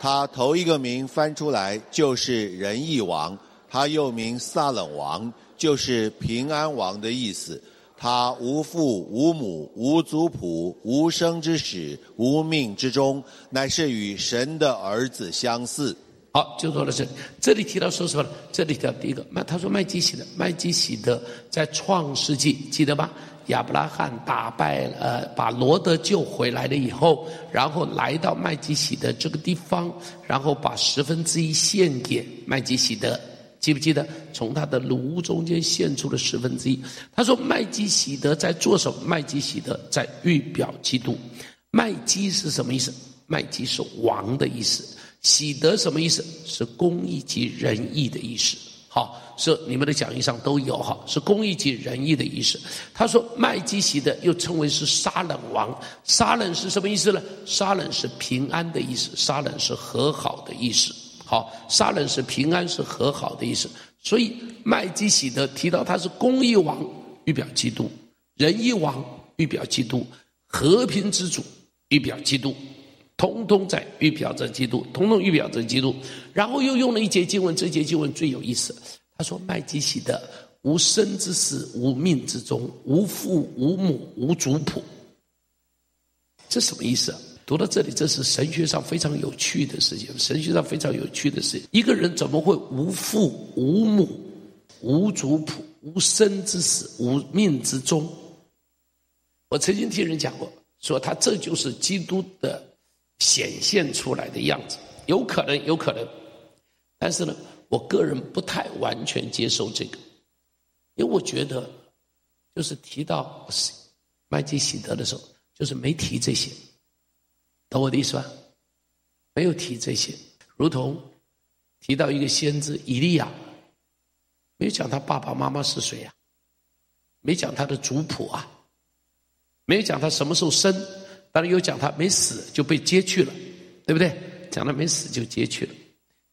C: 他头一个名翻出来就是仁义王，他又名撒冷王，就是平安王的意思。他无父无母无族谱无生之始无命之终，乃是与神的儿子相似。
B: 好，就说到这里。这里提到说什么？这里提到第一个，那他说卖机洗的，卖机洗的在创世纪记得吧？亚伯拉罕打败呃，把罗德救回来了以后，然后来到麦基洗德这个地方，然后把十分之一献给麦基洗德，记不记得？从他的炉中间献出了十分之一。他说麦基洗德在做什么？麦基洗德在预表基督。麦基是什么意思？麦基是王的意思。洗德什么意思？是公义及仁义的意思。好，是你们的讲义上都有哈，是公益及仁义的意思。他说麦基洗德又称为是撒冷王，撒冷是什么意思呢？撒冷是平安的意思，撒冷是和好的意思。好，撒冷是平安是和好的意思。所以麦基洗德提到他是公益王，预表基督；仁义王预表基督；和平之主预表基督。通通在预表着基督，通通预表着基督，然后又用了一节经文，这节经文最有意思。他说：“麦基洗德无生之死，无命之终，无父无母，无族谱。”这什么意思啊？读到这里，这是神学上非常有趣的事情。神学上非常有趣的事情，一个人怎么会无父无母，无族谱，无生之死，无命之终？我曾经听人讲过，说他这就是基督的。显现出来的样子，有可能，有可能，但是呢，我个人不太完全接受这个，因为我觉得，就是提到麦基喜德的时候，就是没提这些，懂我的意思吧？没有提这些，如同提到一个先知以利亚，没有讲他爸爸妈妈是谁呀？没讲他的族谱啊，没有讲他什么时候生。当然有讲他没死就被接去了，对不对？讲他没死就接去了。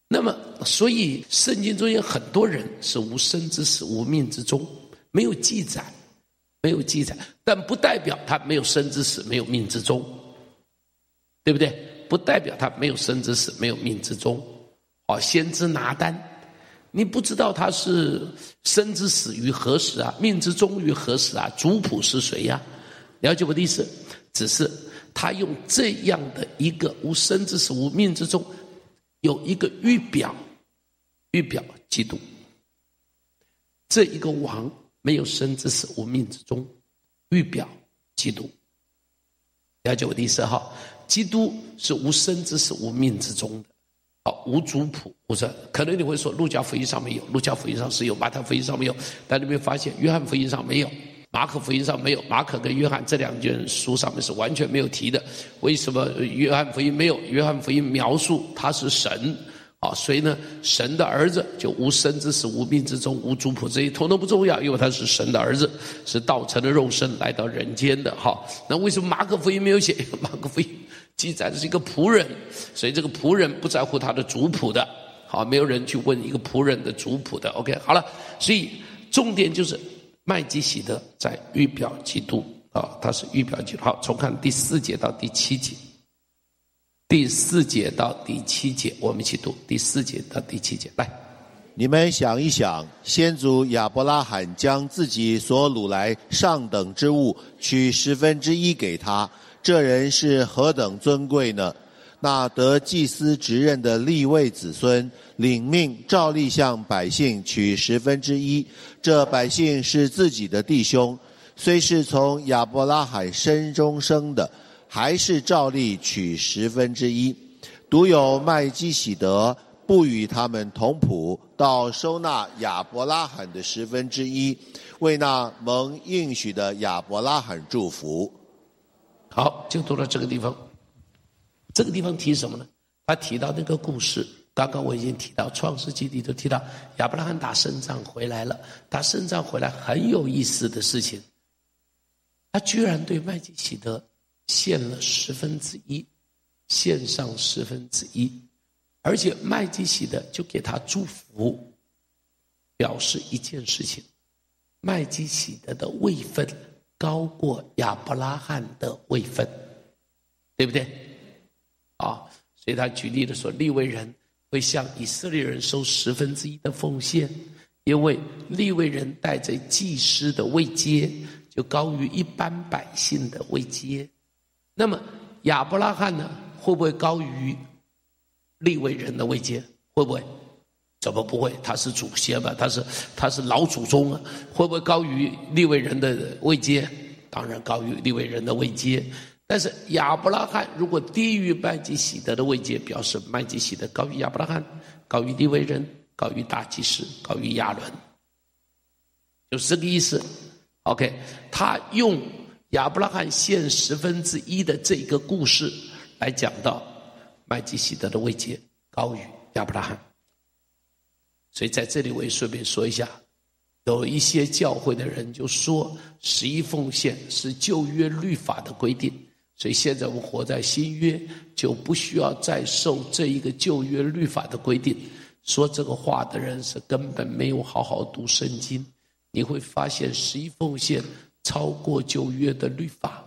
B: 那么，所以圣经中有很多人是无生之死、无命之终，没有记载，没有记载，但不代表他没有生之死、没有命之终，对不对？不代表他没有生之死、没有命之终。哦，先知拿单，你不知道他是生之死于何时啊？命之终于何时啊？族谱是谁呀？了解我的意思？只是。他用这样的一个无生之死、无命之中，有一个预表，预表基督。这一个王没有生之死、无命之终，预表基督。了解我的意思哈？基督是无生之死、无命之终的，好，无族谱。我说，可能你会说，路加福音上没有，路加福音上是有，马太福音上没有，但你没发现，约翰福音上没有。马可福音上没有，马可跟约翰这两卷书上面是完全没有提的。为什么约翰福音没有？约翰福音描述他是神。啊，所以呢，神的儿子就无生之死，无病之终，无族谱，这些统统不重要，因为他是神的儿子，是道成的肉身来到人间的。哈，那为什么马可福音没有写？马可福音记载的是一个仆人，所以这个仆人不在乎他的族谱的。好，没有人去问一个仆人的族谱的。OK，好了，所以重点就是麦基洗德在预表基督啊，他是预表基督。好，重看第四节到第七节。第四节到第七节，我们一起读第四节到第七节。来，
C: 你们想一想，先祖亚伯拉罕将自己所掳来上等之物取十分之一给他，这人是何等尊贵呢？那得祭司职任的立位子孙领命照例向百姓取十分之一，这百姓是自己的弟兄，虽是从亚伯拉罕身中生的。还是照例取十分之一，独有麦基洗德不与他们同谱，到收纳亚伯拉罕的十分之一，为那蒙应许的亚伯拉罕祝福。
B: 好，就读到这个地方。这个地方提什么呢？他提到那个故事，刚刚我已经提到《创世纪》里头提到亚伯拉罕打胜仗回来了，打胜仗回来很有意思的事情，他居然对麦基洗德。献了十分之一，献上十分之一，而且麦基洗德就给他祝福，表示一件事情：麦基洗德的位分高过亚伯拉罕的位分，对不对？啊，所以他举例的说，利未人会向以色列人收十分之一的奉献，因为利未人带着祭司的位阶，就高于一般百姓的位阶。那么亚伯拉罕呢？会不会高于利未人的位阶？会不会？怎么不会？他是祖先嘛，他是他是老祖宗啊，会不会高于利未人的位阶？当然高于利未人的位阶。但是亚伯拉罕如果低于麦基洗德的位阶，表示麦基洗德高于亚伯拉罕，高于利未人，高于大祭司，高于亚伦，就是这个意思。OK，他用。亚伯拉罕献十分之一的这个故事，来讲到麦基洗德的位阶高于亚伯拉罕，所以在这里我也顺便说一下，有一些教会的人就说十一奉献是旧约律法的规定，所以现在我们活在新约就不需要再受这一个旧约律法的规定。说这个话的人是根本没有好好读圣经，你会发现十一奉献。超过旧约的律法，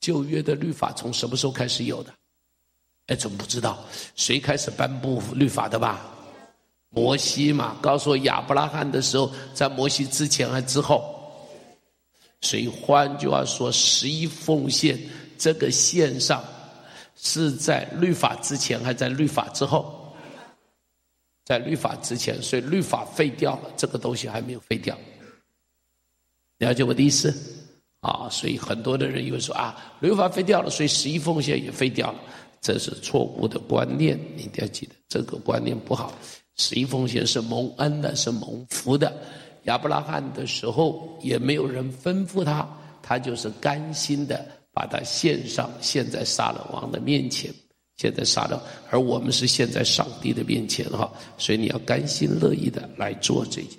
B: 旧约的律法从什么时候开始有的？哎，怎么不知道？谁开始颁布律法的吧？摩西嘛，告诉亚伯拉罕的时候，在摩西之前还之后？所以换句话说，十一奉献这个线上是在律法之前，还在律法之后？在律法之前，所以律法废掉了，这个东西还没有废掉。了解我的意思，啊，所以很多的人以为说啊，律法废掉了，所以十一奉献也废掉了，这是错误的观念，你一定要记得这个观念不好。十一奉献是蒙恩的，是蒙福的。亚伯拉罕的时候也没有人吩咐他，他就是甘心的把它献上，献在撒冷王的面前，献在撒冷，而我们是献在上帝的面前哈，所以你要甘心乐意的来做这件。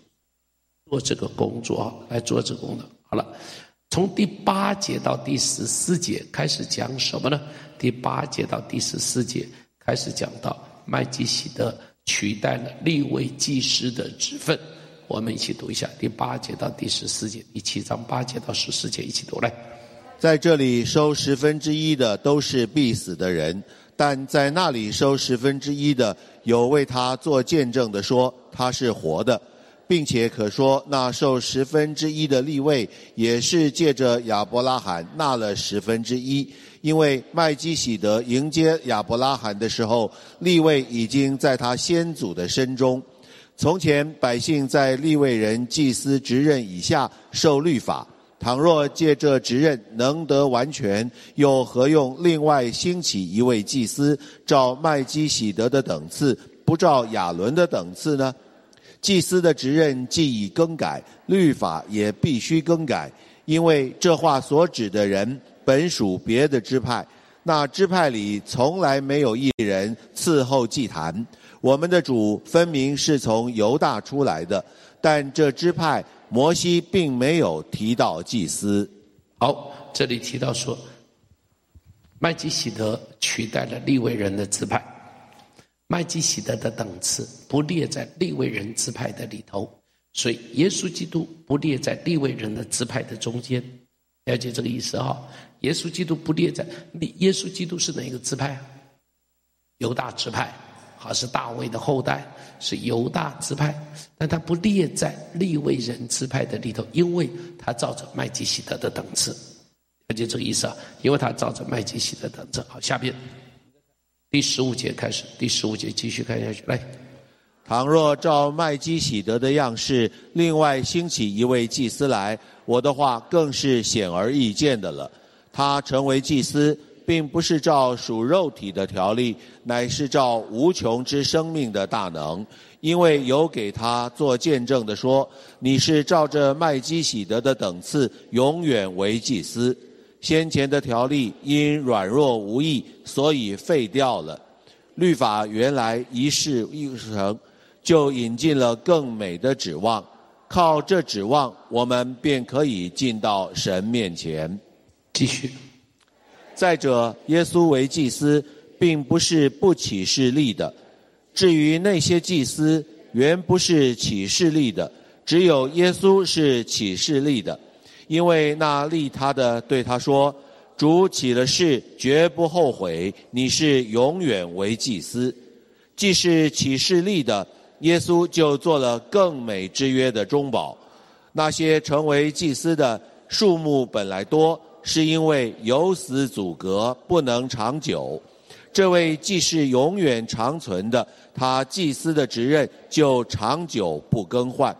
B: 做这个工作，来做这个工作。好了，从第八节到第十四节开始讲什么呢？第八节到第十四节开始讲到麦基洗德取代了立位祭司的职分。我们一起读一下第八节到第十四节，第七章八节到十四节一起读来。
C: 在这里收十分之一的都是必死的人，但在那里收十分之一的有为他做见证的说他是活的。并且可说，那受十分之一的立位，也是借着亚伯拉罕纳了十分之一，因为麦基洗德迎接亚伯拉罕的时候，立位已经在他先祖的身中。从前百姓在立位人祭司职任以下受律法，倘若借这职任能得完全，又何用另外兴起一位祭司，照麦基洗德的等次，不照亚伦的等次呢？祭司的职任既已更改，律法也必须更改，因为这话所指的人本属别的支派，那支派里从来没有一人伺候祭坛。我们的主分明是从犹大出来的，但这支派摩西并没有提到祭司。
B: 好，这里提到说。麦基洗德取代了利未人的支派，麦基洗德的等次不列在利未人支派的里头，所以耶稣基督不列在利未人的支派的中间，了解这个意思哈？耶稣基督不列在，耶稣基督是哪个支派？犹大支派，好，是大卫的后代，是犹大支派，但他不列在利未人支派的里头，因为他照着麦基洗德的等次。了解这个意思啊，因为他照着麦基洗德等次。好，下边第十五节开始，第十五节继续看下去。来，
C: 倘若照麦基洗德的样式，另外兴起一位祭司来，我的话更是显而易见的了。他成为祭司，并不是照属肉体的条例，乃是照无穷之生命的大能。因为有给他做见证的说，你是照着麦基洗德的等次，永远为祭司。先前的条例因软弱无益，所以废掉了。律法原来一事一成，就引进了更美的指望。靠这指望，我们便可以进到神面前。
B: 继续。
C: 再者，耶稣为祭司，并不是不起誓立的。至于那些祭司，原不是起誓立的，只有耶稣是起誓立的。因为那立他的对他说：“主起了誓，绝不后悔。你是永远为祭司。既是起誓立的，耶稣就做了更美之约的中保。那些成为祭司的数目本来多，是因为有死阻隔，不能长久。这位既是永远长存的，他祭司的职任就长久不更换。”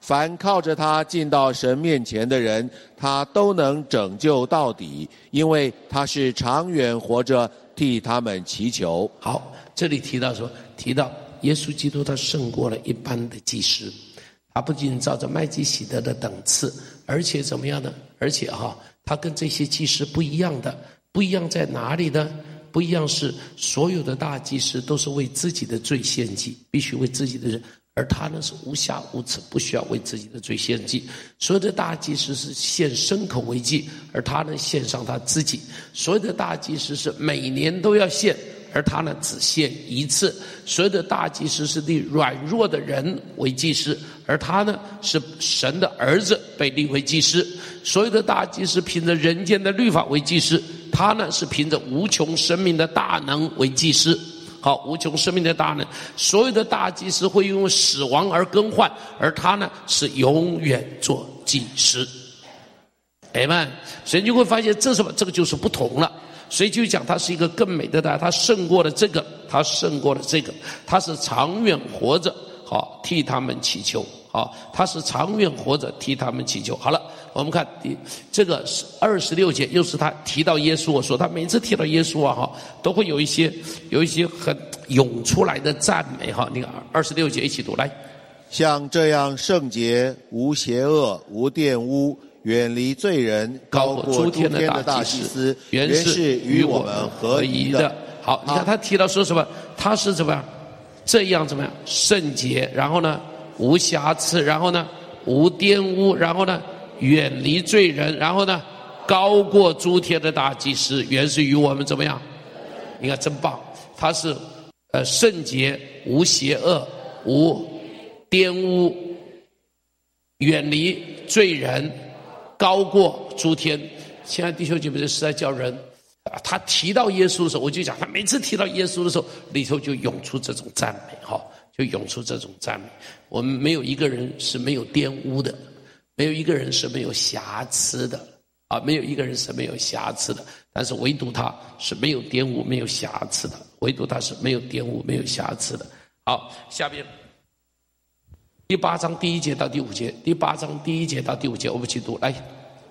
C: 凡靠着他进到神面前的人，他都能拯救到底，因为他是长远活着替他们祈求。
B: 好，这里提到说，提到耶稣基督，他胜过了一般的祭司，他不仅照着麦基洗德的等次，而且怎么样呢？而且哈，他跟这些祭司不一样的，不一样在哪里呢？不一样是所有的大祭司都是为自己的罪献祭，必须为自己的人。而他呢是无暇无疵，不需要为自己的罪献祭。所有的大祭司是献牲口为祭，而他呢献上他自己。所有的大祭司是每年都要献，而他呢只献一次。所有的大祭司是立软弱的人为祭司，而他呢是神的儿子被立为祭司。所有的大祭司凭着人间的律法为祭司，他呢是凭着无穷生命的大能为祭司。好，无穷生命的大能，所有的大祭司会因为死亡而更换，而他呢是永远做祭司。哎们，所以你会发现这什么？这个就是不同了。所以就讲他是一个更美的他，他胜过了这个，他胜过了这个，他是长远活着，好替他们祈求。好，他是长远活着替他们祈求。好了。我们看第这个是二十六节，又是他提到耶稣。我说他每次提到耶稣啊，哈，都会有一些有一些很涌出来的赞美哈。你看二十六节一起读来，
C: 像这样圣洁、无邪恶、无玷污、远离罪人、高过诸天的大祭司，原是与我们合一的。
B: 好，你看他提到说什么？他是怎么样？这样怎么样？圣洁，然后呢，无瑕疵，然后呢，无玷污，然后呢？远离罪人，然后呢，高过诸天的大祭司，原是与我们怎么样？你看真棒，他是呃圣洁、无邪恶、无玷污，远离罪人，高过诸天。亲爱的弟兄姐妹，这是在叫人啊。他提到耶稣的时候，我就讲，他每次提到耶稣的时候，里头就涌出这种赞美，哈，就涌出这种赞美。我们没有一个人是没有玷污的。没有一个人是没有瑕疵的啊！没有一个人是没有瑕疵的，但是唯独他是没有玷污、没有瑕疵的。唯独他是没有玷污、没有瑕疵的。好，下边第八章第一节到第五节，第八章第一节到第五节，我们一起读来。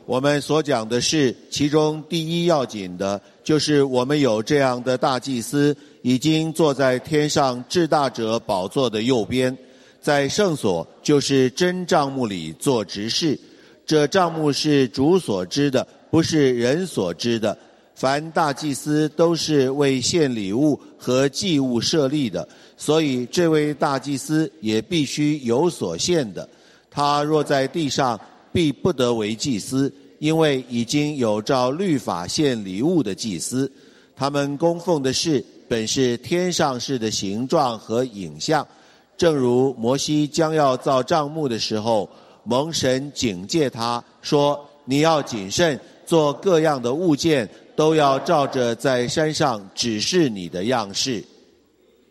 C: 我们所讲的是其中第一要紧的，就是我们有这样的大祭司，已经坐在天上至大者宝座的右边。在圣所就是真帐幕里做执事。这帐幕是主所知的，不是人所知的。凡大祭司都是为献礼物和祭物设立的，所以这位大祭司也必须有所献的。他若在地上，必不得为祭司，因为已经有照律法献礼物的祭司。他们供奉的事本是天上事的形状和影像，正如摩西将要造帐幕的时候，蒙神警戒他说：“你要谨慎，做各样的物件，都要照着在山上指示你的样式。”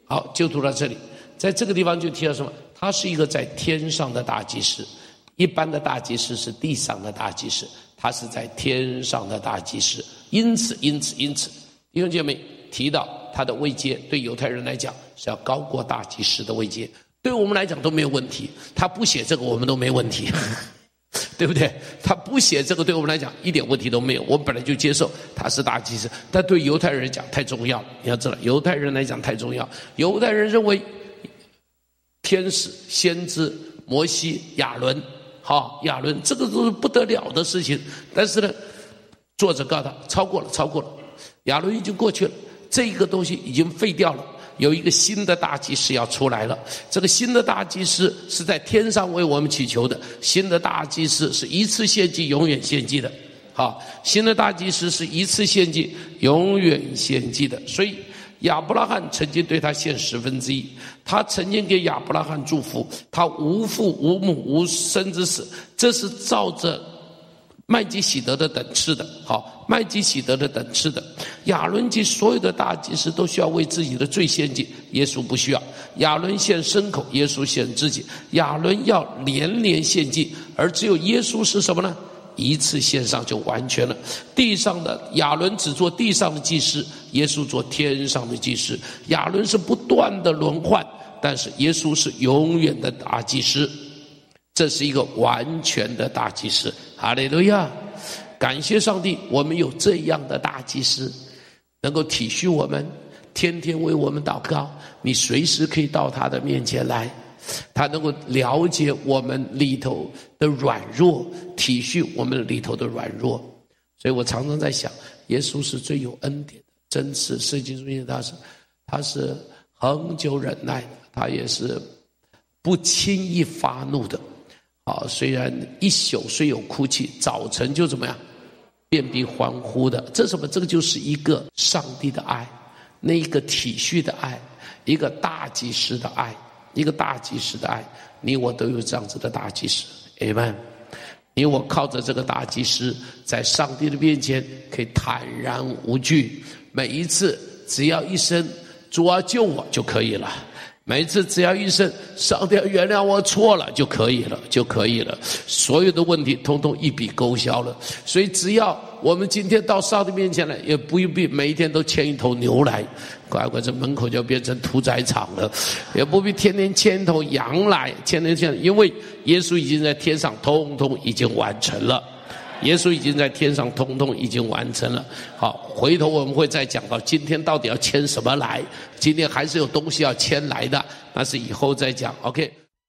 B: 好，就读到这里，在这个地方就提到什么？他是一个在天上的大祭司，一般的大祭司是地上的大祭司，他是在天上的大祭司，因此，因此，因此。弟兄姐妹提到他的位阶，对犹太人来讲是要高过大祭司的位阶，对我们来讲都没有问题。他不写这个，我们都没问题，对不对？他不写这个，对我们来讲一点问题都没有。我们本来就接受他是大祭司，但对犹太人来讲太重要了。你要知道，犹太人来讲太重要。犹太人认为天使、先知、摩西、亚伦，好，亚伦这个都是不得了的事情。但是呢，作者告诉他超过了，超过了。亚伦已经过去了，这个东西已经废掉了。有一个新的大祭司要出来了。这个新的大祭司是在天上为我们祈求的。新的大祭司是一次献祭，永远献祭的。好，新的大祭司是一次献祭，永远献祭的。所以亚伯拉罕曾经对他献十分之一，他曾经给亚伯拉罕祝福，他无父无母无生之死，这是照着。麦基洗德的等次的，好，麦基洗德的等次的，亚伦及所有的大祭司都需要为自己的罪献祭，耶稣不需要。亚伦献牲口，耶稣献自己。亚伦要年年献祭，而只有耶稣是什么呢？一次献上就完全了。地上的亚伦只做地上的祭司，耶稣做天上的祭司。亚伦是不断的轮换，但是耶稣是永远的大祭司。这是一个完全的大祭司，哈利路亚！感谢上帝，我们有这样的大祭司，能够体恤我们，天天为我们祷告。你随时可以到他的面前来，他能够了解我们里头的软弱，体恤我们里头的软弱。所以我常常在想，耶稣是最有恩典的，真是圣经中他是，他是恒久忍耐，他也是不轻易发怒的。啊，虽然一宿虽有哭泣，早晨就怎么样，便必欢呼的。这什么？这个就是一个上帝的爱，那一个体恤的爱，一个大祭司的爱，一个大祭司的爱。你我都有这样子的大祭司，Amen。你我靠着这个大祭司，在上帝的面前可以坦然无惧。每一次只要一声“主啊，救我”就可以了。每次只要一声“上帝原谅我错了”就可以了，就可以了。所有的问题通通一笔勾销了。所以只要我们今天到上帝面前来，也不必每一天都牵一头牛来，乖乖这门口就变成屠宰场了；也不必天天牵一头羊来，天天牵，因为耶稣已经在天上通通已经完成了。耶稣已经在天上，通通已经完成了。好，回头我们会再讲到今天到底要签什么来。今天还是有东西要签来的，那是以后再讲。OK。